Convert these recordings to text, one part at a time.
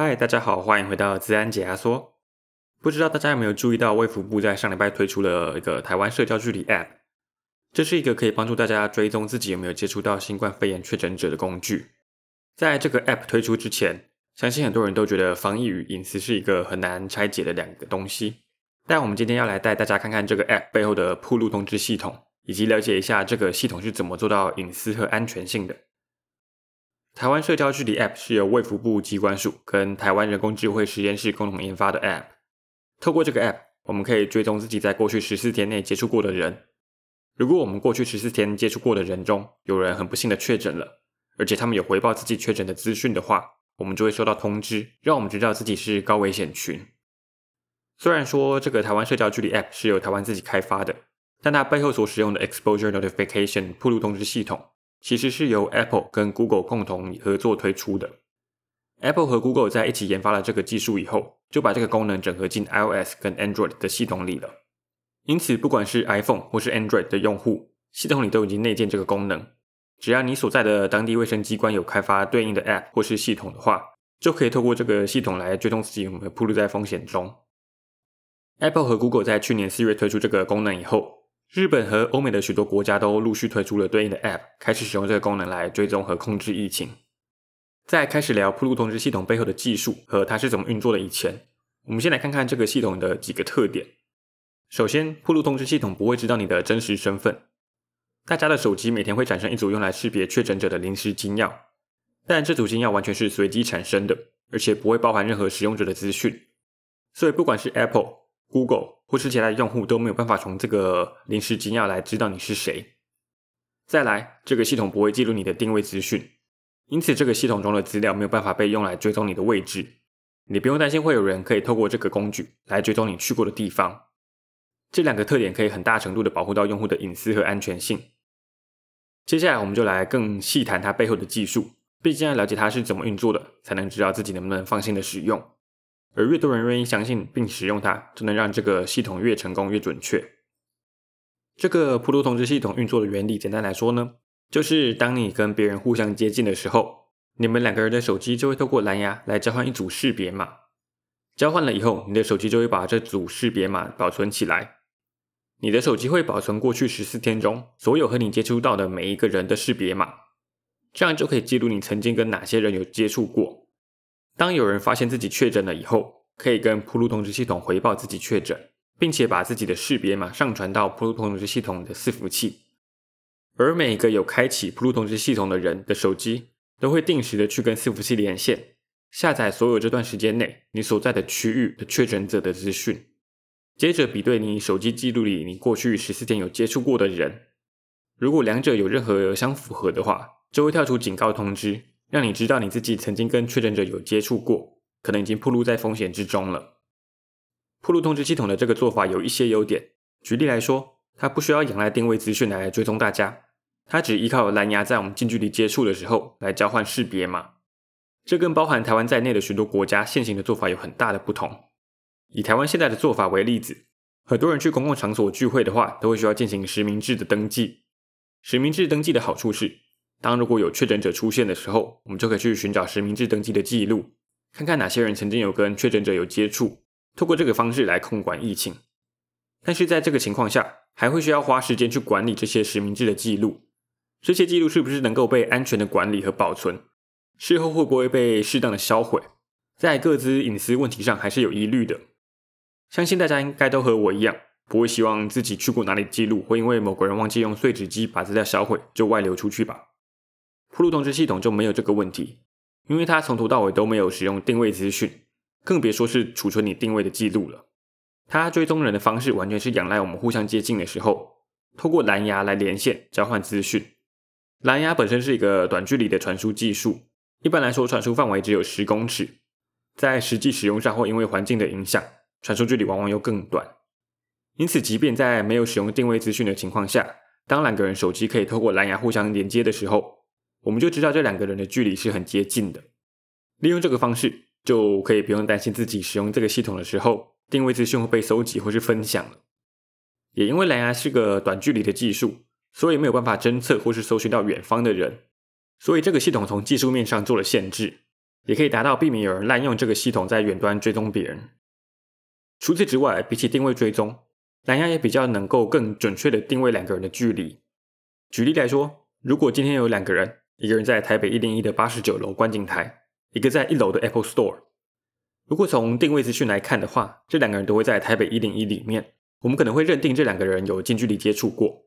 嗨，大家好，欢迎回到资安解压缩。不知道大家有没有注意到，卫福部在上礼拜推出了一个台湾社交距离 App，这是一个可以帮助大家追踪自己有没有接触到新冠肺炎确诊者的工具。在这个 App 推出之前，相信很多人都觉得防疫与隐私是一个很难拆解的两个东西。但我们今天要来带大家看看这个 App 背后的暴露通知系统，以及了解一下这个系统是怎么做到隐私和安全性的。台湾社交距离 App 是由卫福部机关署跟台湾人工智慧实验室共同研发的 App。透过这个 App，我们可以追踪自己在过去十四天内接触过的人。如果我们过去十四天接触过的人中有人很不幸的确诊了，而且他们有回报自己确诊的资讯的话，我们就会收到通知，让我们知道自己是高危险群。虽然说这个台湾社交距离 App 是由台湾自己开发的，但它背后所使用的 Exposure Notification 暴露通知系统。其实是由 Apple 跟 Google 共同合作推出的。Apple 和 Google 在一起研发了这个技术以后，就把这个功能整合进 iOS 跟 Android 的系统里了。因此，不管是 iPhone 或是 Android 的用户，系统里都已经内建这个功能。只要你所在的当地卫生机关有开发对应的 App 或是系统的话，就可以透过这个系统来追踪自己有没有暴露在风险中。Apple 和 Google 在去年四月推出这个功能以后，日本和欧美的许多国家都陆续推出了对应的 App，开始使用这个功能来追踪和控制疫情。在开始聊暴露通知系统背后的技术和它是怎么运作的以前，我们先来看看这个系统的几个特点。首先，暴露通知系统不会知道你的真实身份。大家的手机每天会产生一组用来识别确诊者的临时金钥，但这组金钥完全是随机产生的，而且不会包含任何使用者的资讯。所以，不管是 Apple、Google 或是其他的用户都没有办法从这个临时金钥来知道你是谁。再来，这个系统不会记录你的定位资讯，因此这个系统中的资料没有办法被用来追踪你的位置。你不用担心会有人可以透过这个工具来追踪你去过的地方。这两个特点可以很大程度的保护到用户的隐私和安全性。接下来，我们就来更细谈它背后的技术，毕竟要了解它是怎么运作的，才能知道自己能不能放心的使用。而越多人愿意相信并使用它，就能让这个系统越成功越准确。这个暴露通知系统运作的原理，简单来说呢，就是当你跟别人互相接近的时候，你们两个人的手机就会透过蓝牙来交换一组识别码。交换了以后，你的手机就会把这组识别码保存起来。你的手机会保存过去十四天中所有和你接触到的每一个人的识别码，这样就可以记录你曾经跟哪些人有接触过。当有人发现自己确诊了以后，可以跟普鲁通知系统回报自己确诊，并且把自己的识别码上传到普鲁通知系统的伺服器。而每一个有开启普鲁通知系统的人的手机，都会定时的去跟伺服器连线，下载所有这段时间内你所在的区域的确诊者的资讯，接着比对你手机记录里你过去十四天有接触过的人，如果两者有任何相符合的话，就会跳出警告通知。让你知道你自己曾经跟确诊者有接触过，可能已经暴露在风险之中了。暴露通知系统的这个做法有一些优点，举例来说，它不需要仰赖定位资讯来追踪大家，它只依靠蓝牙在我们近距离接触的时候来交换识别码。这跟包含台湾在内的许多国家现行的做法有很大的不同。以台湾现在的做法为例子，很多人去公共场所聚会的话，都会需要进行实名制的登记。实名制登记的好处是，当如果有确诊者出现的时候，我们就可以去寻找实名制登记的记录，看看哪些人曾经有跟确诊者有接触，透过这个方式来控管疫情。但是在这个情况下，还会需要花时间去管理这些实名制的记录，这些记录是不是能够被安全的管理和保存？事后会不会被适当的销毁？在各自隐私问题上还是有疑虑的。相信大家应该都和我一样，不会希望自己去过哪里记录会因为某个人忘记用碎纸机把资料销毁就外流出去吧。暴露通知系统就没有这个问题，因为它从头到尾都没有使用定位资讯，更别说是储存你定位的记录了。它追踪人的方式完全是仰赖我们互相接近的时候，透过蓝牙来连线交换资讯。蓝牙本身是一个短距离的传输技术，一般来说传输范围只有十公尺，在实际使用上或因为环境的影响，传输距离往往又更短。因此，即便在没有使用定位资讯的情况下，当两个人手机可以透过蓝牙互相连接的时候，我们就知道这两个人的距离是很接近的。利用这个方式，就可以不用担心自己使用这个系统的时候，定位资讯会被搜集或是分享了。也因为蓝牙是个短距离的技术，所以没有办法侦测或是搜寻到远方的人，所以这个系统从技术面上做了限制。也可以达到避免有人滥用这个系统在远端追踪别人。除此之外，比起定位追踪，蓝牙也比较能够更准确的定位两个人的距离。举例来说，如果今天有两个人，一个人在台北一零一的八十九楼观景台，一个在一楼的 Apple Store。如果从定位资讯来看的话，这两个人都会在台北一零一里面，我们可能会认定这两个人有近距离接触过。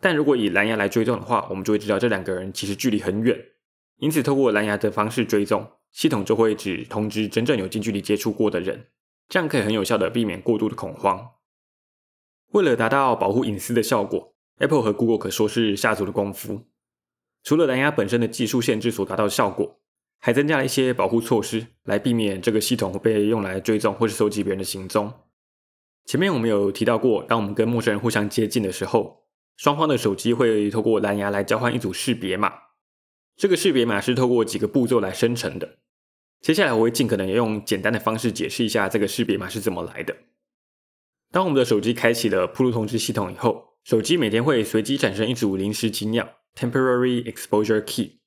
但如果以蓝牙来追踪的话，我们就会知道这两个人其实距离很远。因此，透过蓝牙的方式追踪，系统就会只通知真正有近距离接触过的人，这样可以很有效的避免过度的恐慌。为了达到保护隐私的效果，Apple 和 Google 可说是下足了功夫。除了蓝牙本身的技术限制所达到的效果，还增加了一些保护措施，来避免这个系统被用来追踪或是搜集别人的行踪。前面我们有提到过，当我们跟陌生人互相接近的时候，双方的手机会透过蓝牙来交换一组识别码。这个识别码是透过几个步骤来生成的。接下来我会尽可能用简单的方式解释一下这个识别码是怎么来的。当我们的手机开启了铺路通知系统以后，手机每天会随机产生一组临时金钥 （Temporary Exposure Key）。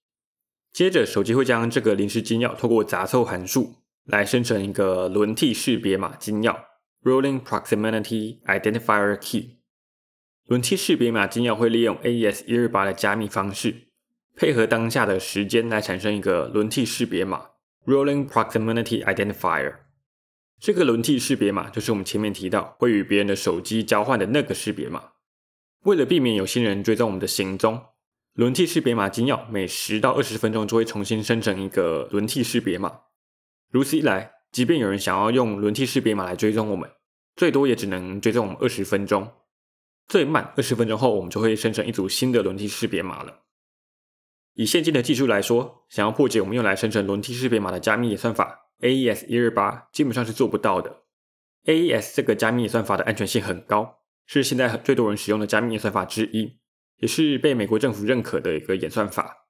接着，手机会将这个临时金钥透过杂凑函数来生成一个轮替识别码金钥 （Rolling Proximity Identifier Key）。轮替识别码金钥会利用 AES-128 的加密方式。配合当下的时间来产生一个轮替识别码 （Rolling Proximity Identifier）。这个轮替识别码就是我们前面提到会与别人的手机交换的那个识别码。为了避免有心人追踪我们的行踪，轮替识别码金钥每十到二十分钟就会重新生成一个轮替识别码。如此一来，即便有人想要用轮替识别码来追踪我们，最多也只能追踪我们二十分钟。最慢二十分钟后，我们就会生成一组新的轮替识别码了。以现今的技术来说，想要破解我们用来生成轮替识别码的加密算法 AES 一二八，基本上是做不到的。AES 这个加密算法的安全性很高，是现在最多人使用的加密算法之一，也是被美国政府认可的一个演算法。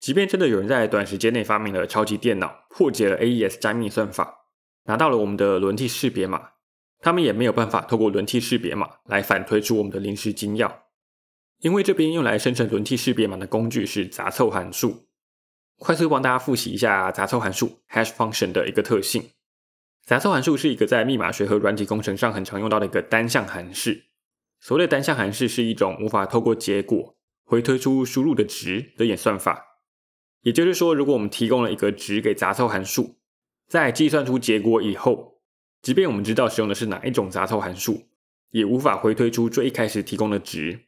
即便真的有人在短时间内发明了超级电脑，破解了 AES 加密算法，拿到了我们的轮替识别码，他们也没有办法透过轮替识别码来反推出我们的临时金钥。因为这边用来生成轮替识别码的工具是杂凑函数，快速帮大家复习一下杂凑函数 hash function 的一个特性。杂凑函数是一个在密码学和软体工程上很常用到的一个单项函式。所谓的单项函数是一种无法透过结果回推出输入的值的演算法。也就是说，如果我们提供了一个值给杂凑函数，在计算出结果以后，即便我们知道使用的是哪一种杂凑函数，也无法回推出最一开始提供的值。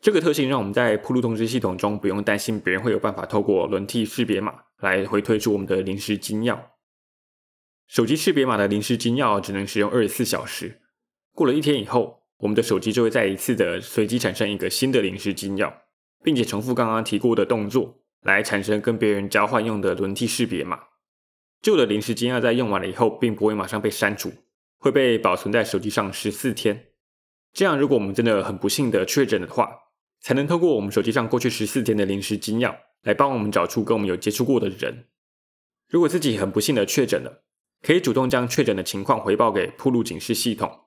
这个特性让我们在铺路通知系统中不用担心别人会有办法透过轮替识别码来回推出我们的临时金钥。手机识别码的临时金钥只能使用二十四小时，过了一天以后，我们的手机就会再一次的随机产生一个新的临时金钥，并且重复刚刚提过的动作来产生跟别人交换用的轮替识别码。旧的临时金钥在用完了以后，并不会马上被删除，会被保存在手机上十四天。这样，如果我们真的很不幸的确诊的话，才能透过我们手机上过去十四天的临时金钥来帮我们找出跟我们有接触过的人。如果自己很不幸的确诊了，可以主动将确诊的情况回报给铺路警示系统。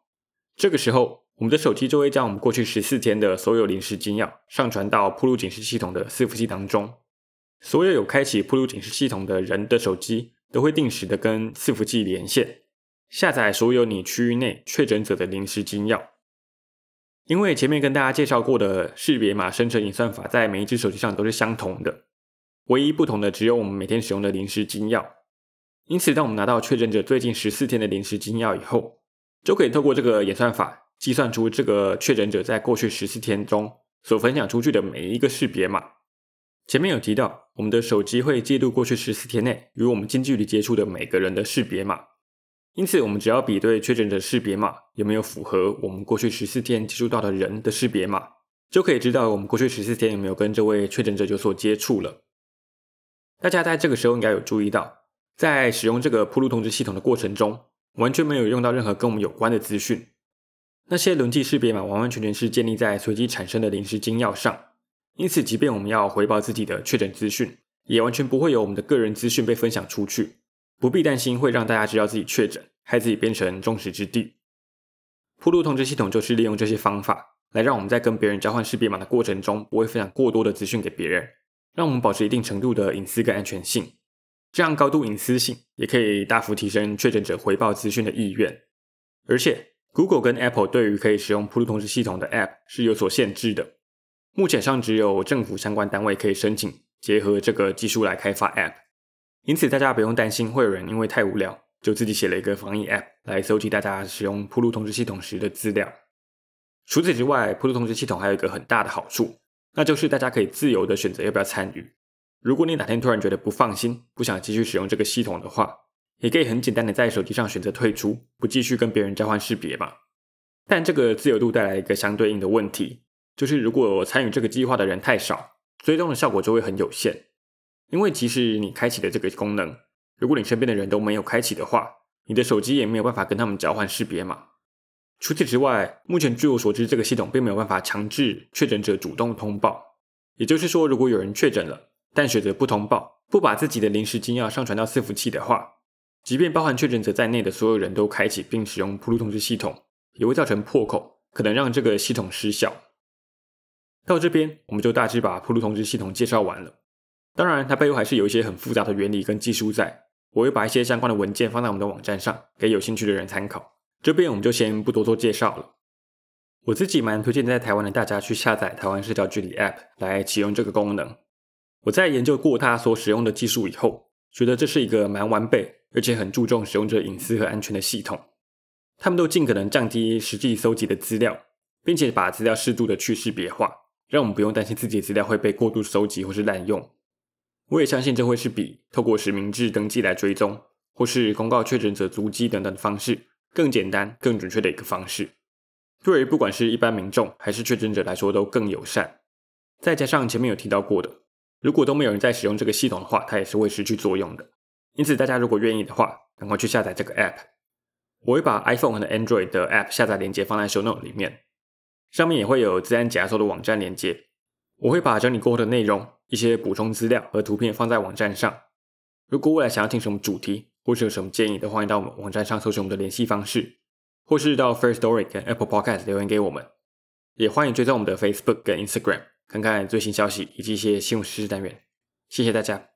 这个时候，我们的手机就会将我们过去十四天的所有临时金钥上传到铺路警示系统的伺服器当中。所有有开启铺路警示系统的人的手机都会定时的跟伺服器连线，下载所有你区域内确诊者的临时金钥。因为前面跟大家介绍过的识别码生成演算法，在每一只手机上都是相同的，唯一不同的只有我们每天使用的临时金钥。因此，当我们拿到确诊者最近十四天的临时金钥以后，就可以透过这个演算法计算出这个确诊者在过去十四天中所分享出去的每一个识别码。前面有提到，我们的手机会记录过去十四天内与我们近距离接触的每个人的识别码。因此，我们只要比对确诊者识别码有没有符合我们过去十四天接触到的人的识别码，就可以知道我们过去十四天有没有跟这位确诊者有所接触了。大家在这个时候应该有注意到，在使用这个铺路通知系统的过程中，完全没有用到任何跟我们有关的资讯。那些轮替识别码完完全全是建立在随机产生的临时金钥上，因此，即便我们要回报自己的确诊资讯，也完全不会有我们的个人资讯被分享出去。不必担心会让大家知道自己确诊，害自己变成众矢之的。铺路通知系统就是利用这些方法，来让我们在跟别人交换识别码的过程中，不会分享过多的资讯给别人，让我们保持一定程度的隐私跟安全性。这样高度隐私性也可以大幅提升确诊者回报资讯的意愿。而且，Google 跟 Apple 对于可以使用铺路通知系统的 App 是有所限制的。目前上只有政府相关单位可以申请结合这个技术来开发 App，因此大家不用担心会有人因为太无聊就自己写了一个防疫 App 来搜集大家使用铺路通知系统时的资料。除此之外，铺路通知系统还有一个很大的好处，那就是大家可以自由的选择要不要参与。如果你哪天突然觉得不放心，不想继续使用这个系统的话，也可以很简单的在手机上选择退出，不继续跟别人交换识别嘛。但这个自由度带来一个相对应的问题。就是如果参与这个计划的人太少，追踪的效果就会很有限。因为即使你开启了这个功能，如果你身边的人都没有开启的话，你的手机也没有办法跟他们交换识别码。除此之外，目前据我所知，这个系统并没有办法强制确诊者主动通报。也就是说，如果有人确诊了，但选择不通报，不把自己的临时金钥上传到伺服器的话，即便包含确诊者在内的所有人都开启并使用普路通知系统，也会造成破口，可能让这个系统失效。到这边，我们就大致把铺路通知系统介绍完了。当然，它背后还是有一些很复杂的原理跟技术在。我会把一些相关的文件放在我们的网站上，给有兴趣的人参考。这边我们就先不多做介绍了。我自己蛮推荐在台湾的大家去下载台湾社交距离 App 来启用这个功能。我在研究过它所使用的技术以后，觉得这是一个蛮完备，而且很注重使用者隐私和安全的系统。他们都尽可能降低实际搜集的资料，并且把资料适度的去识别化。让我们不用担心自己的资料会被过度收集或是滥用。我也相信这会是比透过实名制登记来追踪，或是公告确诊者足迹等等的方式更简单、更准确的一个方式。对于不管是一般民众还是确诊者来说都更友善。再加上前面有提到过的，如果都没有人在使用这个系统的话，它也是会失去作用的。因此，大家如果愿意的话，赶快去下载这个 App。我会把 iPhone 和 Android 的 App 下载链接放在 Show Note 里面。上面也会有资安解压缩的网站连接，我会把整理过后的内容、一些补充资料和图片放在网站上。如果未来想要听什么主题，或是有什么建议的，欢迎到我们网站上搜寻我们的联系方式，或是到 First Story 跟 Apple Podcast 留言给我们。也欢迎追踪我们的 Facebook 跟 Instagram，看看最新消息以及一些新闻实时单元。谢谢大家。